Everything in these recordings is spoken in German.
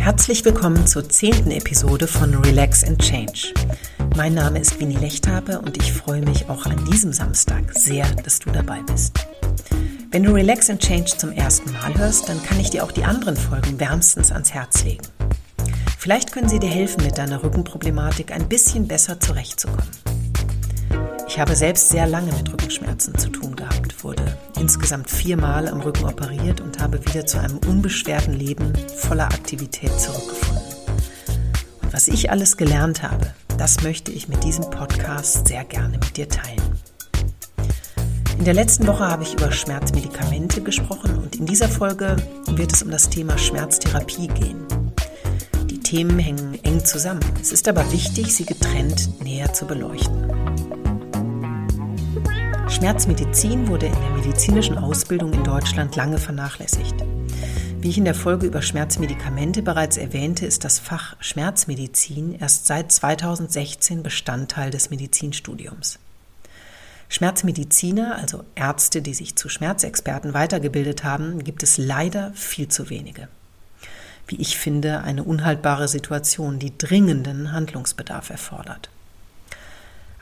Herzlich willkommen zur zehnten Episode von Relax and Change. Mein Name ist Winnie Lechthabe und ich freue mich auch an diesem Samstag sehr, dass du dabei bist. Wenn du Relax and Change zum ersten Mal hörst, dann kann ich dir auch die anderen Folgen wärmstens ans Herz legen. Vielleicht können sie dir helfen, mit deiner Rückenproblematik ein bisschen besser zurechtzukommen. Ich habe selbst sehr lange mit Rückenschmerzen zu tun gehabt, wurde insgesamt viermal am Rücken operiert und habe wieder zu einem unbeschwerten Leben voller Aktivität zurückgefunden. Und was ich alles gelernt habe, das möchte ich mit diesem Podcast sehr gerne mit dir teilen. In der letzten Woche habe ich über Schmerzmedikamente gesprochen und in dieser Folge wird es um das Thema Schmerztherapie gehen. Die Themen hängen eng zusammen. Es ist aber wichtig, sie getrennt näher zu beleuchten. Schmerzmedizin wurde in der medizinischen Ausbildung in Deutschland lange vernachlässigt. Wie ich in der Folge über Schmerzmedikamente bereits erwähnte, ist das Fach Schmerzmedizin erst seit 2016 Bestandteil des Medizinstudiums. Schmerzmediziner, also Ärzte, die sich zu Schmerzexperten weitergebildet haben, gibt es leider viel zu wenige. Wie ich finde, eine unhaltbare Situation, die dringenden Handlungsbedarf erfordert.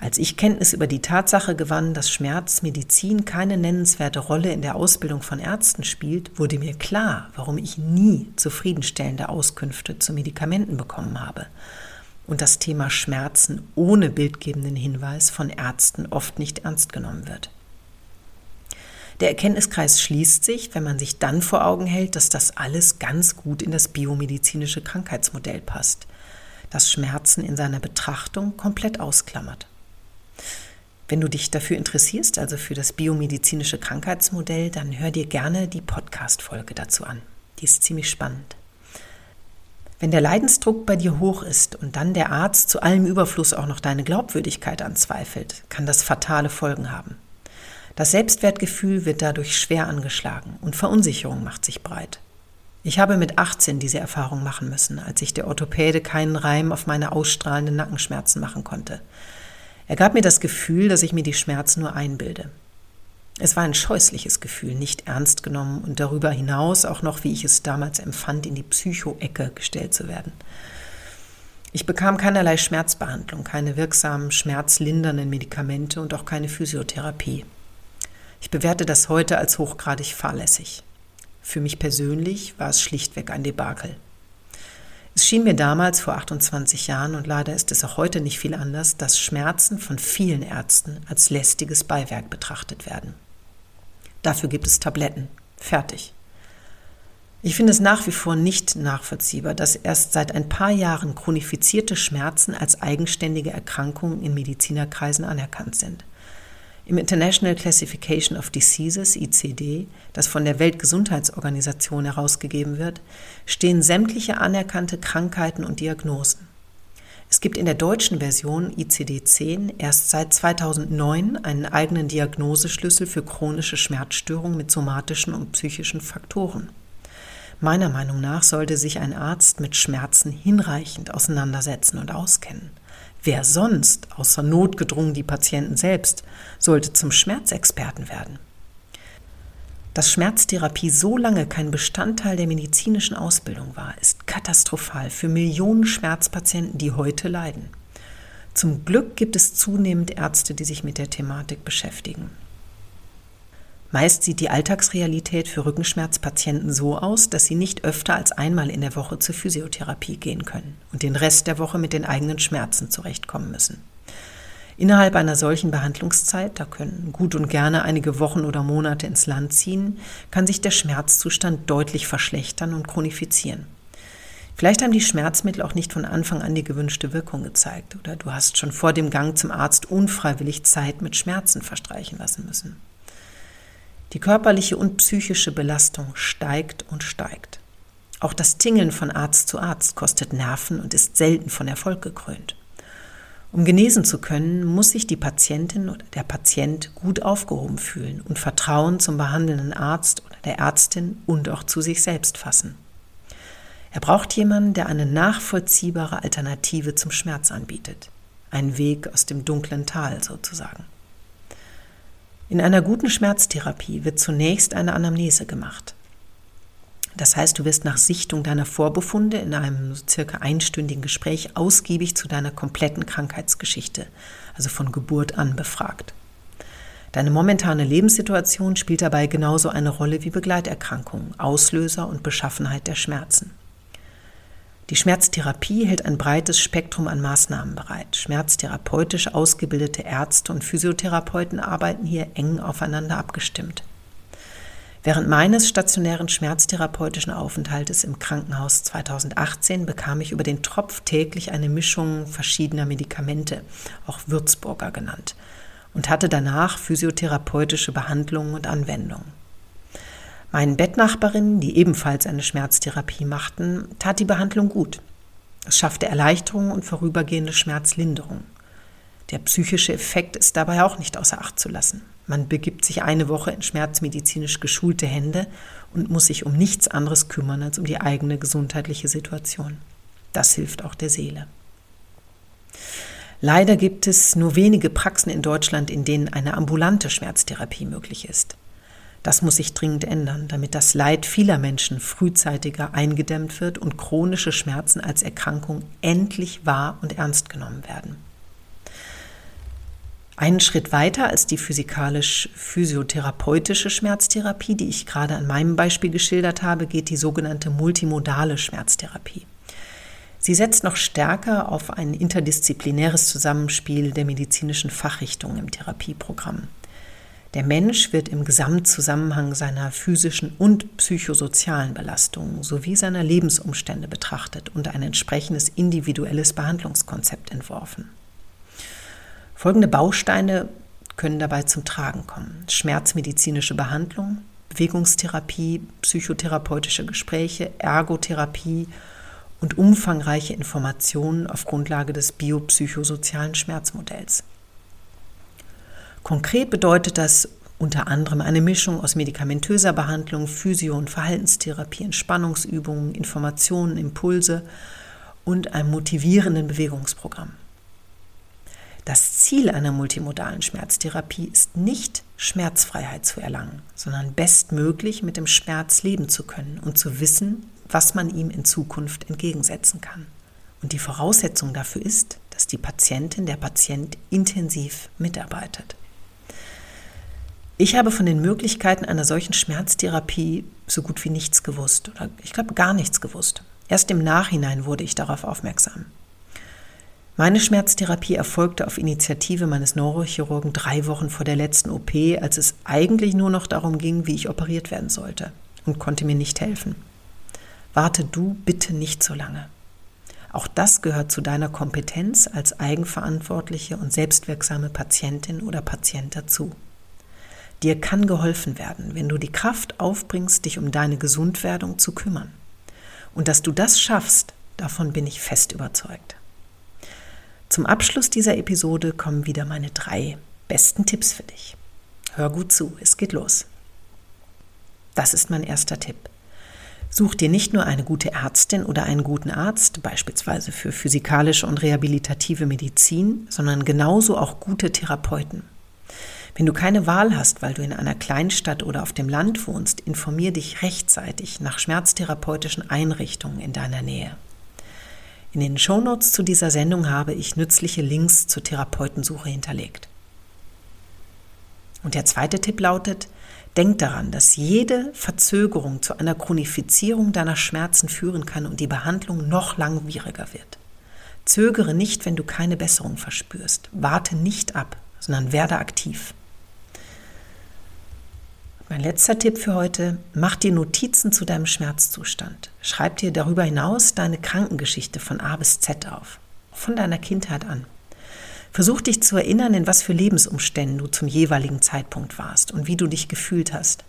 Als ich Kenntnis über die Tatsache gewann, dass Schmerzmedizin keine nennenswerte Rolle in der Ausbildung von Ärzten spielt, wurde mir klar, warum ich nie zufriedenstellende Auskünfte zu Medikamenten bekommen habe und das Thema Schmerzen ohne bildgebenden Hinweis von Ärzten oft nicht ernst genommen wird. Der Erkenntniskreis schließt sich, wenn man sich dann vor Augen hält, dass das alles ganz gut in das biomedizinische Krankheitsmodell passt, das Schmerzen in seiner Betrachtung komplett ausklammert. Wenn du dich dafür interessierst, also für das biomedizinische Krankheitsmodell, dann hör dir gerne die Podcast-Folge dazu an. Die ist ziemlich spannend. Wenn der Leidensdruck bei dir hoch ist und dann der Arzt zu allem Überfluss auch noch deine Glaubwürdigkeit anzweifelt, kann das fatale Folgen haben. Das Selbstwertgefühl wird dadurch schwer angeschlagen und Verunsicherung macht sich breit. Ich habe mit 18 diese Erfahrung machen müssen, als ich der Orthopäde keinen Reim auf meine ausstrahlenden Nackenschmerzen machen konnte. Er gab mir das Gefühl, dass ich mir die Schmerzen nur einbilde. Es war ein scheußliches Gefühl, nicht ernst genommen und darüber hinaus auch noch, wie ich es damals empfand, in die Psycho-Ecke gestellt zu werden. Ich bekam keinerlei Schmerzbehandlung, keine wirksamen schmerzlindernden Medikamente und auch keine Physiotherapie. Ich bewerte das heute als hochgradig fahrlässig. Für mich persönlich war es schlichtweg ein Debakel. Es schien mir damals vor 28 Jahren, und leider ist es auch heute nicht viel anders, dass Schmerzen von vielen Ärzten als lästiges Beiwerk betrachtet werden. Dafür gibt es Tabletten. Fertig. Ich finde es nach wie vor nicht nachvollziehbar, dass erst seit ein paar Jahren chronifizierte Schmerzen als eigenständige Erkrankungen in Medizinerkreisen anerkannt sind. Im International Classification of Diseases, ICD, das von der Weltgesundheitsorganisation herausgegeben wird, stehen sämtliche anerkannte Krankheiten und Diagnosen. Es gibt in der deutschen Version ICD-10 erst seit 2009 einen eigenen Diagnoseschlüssel für chronische Schmerzstörungen mit somatischen und psychischen Faktoren. Meiner Meinung nach sollte sich ein Arzt mit Schmerzen hinreichend auseinandersetzen und auskennen. Wer sonst, außer notgedrungen die Patienten selbst, sollte zum Schmerzexperten werden? Dass Schmerztherapie so lange kein Bestandteil der medizinischen Ausbildung war, ist katastrophal für Millionen Schmerzpatienten, die heute leiden. Zum Glück gibt es zunehmend Ärzte, die sich mit der Thematik beschäftigen. Meist sieht die Alltagsrealität für Rückenschmerzpatienten so aus, dass sie nicht öfter als einmal in der Woche zur Physiotherapie gehen können und den Rest der Woche mit den eigenen Schmerzen zurechtkommen müssen. Innerhalb einer solchen Behandlungszeit, da können gut und gerne einige Wochen oder Monate ins Land ziehen, kann sich der Schmerzzustand deutlich verschlechtern und chronifizieren. Vielleicht haben die Schmerzmittel auch nicht von Anfang an die gewünschte Wirkung gezeigt oder du hast schon vor dem Gang zum Arzt unfreiwillig Zeit mit Schmerzen verstreichen lassen müssen. Die körperliche und psychische Belastung steigt und steigt. Auch das Tingeln von Arzt zu Arzt kostet Nerven und ist selten von Erfolg gekrönt. Um genesen zu können, muss sich die Patientin oder der Patient gut aufgehoben fühlen und Vertrauen zum behandelnden Arzt oder der Ärztin und auch zu sich selbst fassen. Er braucht jemanden, der eine nachvollziehbare Alternative zum Schmerz anbietet. Ein Weg aus dem dunklen Tal sozusagen. In einer guten Schmerztherapie wird zunächst eine Anamnese gemacht. Das heißt, du wirst nach Sichtung deiner Vorbefunde in einem circa einstündigen Gespräch ausgiebig zu deiner kompletten Krankheitsgeschichte, also von Geburt an befragt. Deine momentane Lebenssituation spielt dabei genauso eine Rolle wie Begleiterkrankungen, Auslöser und Beschaffenheit der Schmerzen. Die Schmerztherapie hält ein breites Spektrum an Maßnahmen bereit. Schmerztherapeutisch ausgebildete Ärzte und Physiotherapeuten arbeiten hier eng aufeinander abgestimmt. Während meines stationären schmerztherapeutischen Aufenthaltes im Krankenhaus 2018 bekam ich über den Tropf täglich eine Mischung verschiedener Medikamente, auch Würzburger genannt, und hatte danach physiotherapeutische Behandlungen und Anwendungen. Meinen Bettnachbarinnen, die ebenfalls eine Schmerztherapie machten, tat die Behandlung gut. Es schaffte Erleichterung und vorübergehende Schmerzlinderung. Der psychische Effekt ist dabei auch nicht außer Acht zu lassen. Man begibt sich eine Woche in schmerzmedizinisch geschulte Hände und muss sich um nichts anderes kümmern als um die eigene gesundheitliche Situation. Das hilft auch der Seele. Leider gibt es nur wenige Praxen in Deutschland, in denen eine ambulante Schmerztherapie möglich ist. Das muss sich dringend ändern, damit das Leid vieler Menschen frühzeitiger eingedämmt wird und chronische Schmerzen als Erkrankung endlich wahr und ernst genommen werden. Einen Schritt weiter als die physikalisch-physiotherapeutische Schmerztherapie, die ich gerade an meinem Beispiel geschildert habe, geht die sogenannte multimodale Schmerztherapie. Sie setzt noch stärker auf ein interdisziplinäres Zusammenspiel der medizinischen Fachrichtungen im Therapieprogramm. Der Mensch wird im Gesamtzusammenhang seiner physischen und psychosozialen Belastungen sowie seiner Lebensumstände betrachtet und ein entsprechendes individuelles Behandlungskonzept entworfen. Folgende Bausteine können dabei zum Tragen kommen. Schmerzmedizinische Behandlung, Bewegungstherapie, psychotherapeutische Gespräche, Ergotherapie und umfangreiche Informationen auf Grundlage des biopsychosozialen Schmerzmodells. Konkret bedeutet das unter anderem eine Mischung aus medikamentöser Behandlung, Physio- und Verhaltenstherapie, Entspannungsübungen, Informationen, Impulse und einem motivierenden Bewegungsprogramm. Das Ziel einer multimodalen Schmerztherapie ist nicht, Schmerzfreiheit zu erlangen, sondern bestmöglich mit dem Schmerz leben zu können und zu wissen, was man ihm in Zukunft entgegensetzen kann. Und die Voraussetzung dafür ist, dass die Patientin, der Patient intensiv mitarbeitet. Ich habe von den Möglichkeiten einer solchen Schmerztherapie so gut wie nichts gewusst oder ich glaube gar nichts gewusst. Erst im Nachhinein wurde ich darauf aufmerksam. Meine Schmerztherapie erfolgte auf Initiative meines Neurochirurgen drei Wochen vor der letzten OP, als es eigentlich nur noch darum ging, wie ich operiert werden sollte und konnte mir nicht helfen. Warte du bitte nicht so lange. Auch das gehört zu deiner Kompetenz als eigenverantwortliche und selbstwirksame Patientin oder Patient dazu. Dir kann geholfen werden, wenn du die Kraft aufbringst, dich um deine Gesundwerdung zu kümmern. Und dass du das schaffst, davon bin ich fest überzeugt. Zum Abschluss dieser Episode kommen wieder meine drei besten Tipps für dich. Hör gut zu, es geht los. Das ist mein erster Tipp. Such dir nicht nur eine gute Ärztin oder einen guten Arzt, beispielsweise für physikalische und rehabilitative Medizin, sondern genauso auch gute Therapeuten. Wenn du keine Wahl hast, weil du in einer Kleinstadt oder auf dem Land wohnst, informier dich rechtzeitig nach schmerztherapeutischen Einrichtungen in deiner Nähe. In den Shownotes zu dieser Sendung habe ich nützliche Links zur Therapeutensuche hinterlegt. Und der zweite Tipp lautet, denk daran, dass jede Verzögerung zu einer Chronifizierung deiner Schmerzen führen kann und die Behandlung noch langwieriger wird. Zögere nicht, wenn du keine Besserung verspürst. Warte nicht ab, sondern werde aktiv. Mein letzter Tipp für heute, mach dir Notizen zu deinem Schmerzzustand. Schreib dir darüber hinaus deine Krankengeschichte von A bis Z auf, von deiner Kindheit an. Versuch dich zu erinnern, in was für Lebensumständen du zum jeweiligen Zeitpunkt warst und wie du dich gefühlt hast.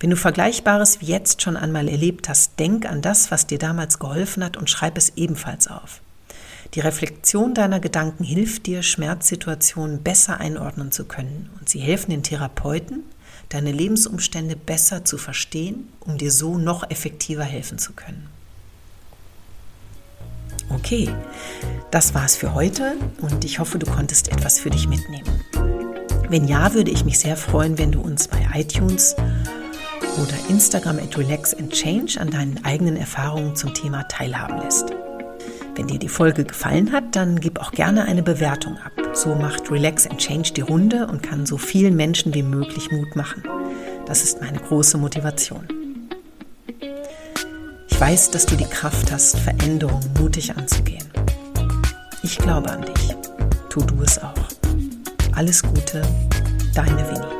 Wenn du Vergleichbares wie jetzt schon einmal erlebt hast, denk an das, was dir damals geholfen hat und schreib es ebenfalls auf. Die Reflexion deiner Gedanken hilft dir, Schmerzsituationen besser einordnen zu können und sie helfen den Therapeuten, deine Lebensumstände besser zu verstehen, um dir so noch effektiver helfen zu können. Okay, das war's für heute und ich hoffe, du konntest etwas für dich mitnehmen. Wenn ja, würde ich mich sehr freuen, wenn du uns bei iTunes oder Instagram at Relax and Change an deinen eigenen Erfahrungen zum Thema teilhaben lässt. Wenn dir die Folge gefallen hat, dann gib auch gerne eine Bewertung ab. So macht Relax and Change die Runde und kann so vielen Menschen wie möglich Mut machen. Das ist meine große Motivation. Ich weiß, dass du die Kraft hast, Veränderungen mutig anzugehen. Ich glaube an dich. Tu du es auch. Alles Gute, deine Winnie.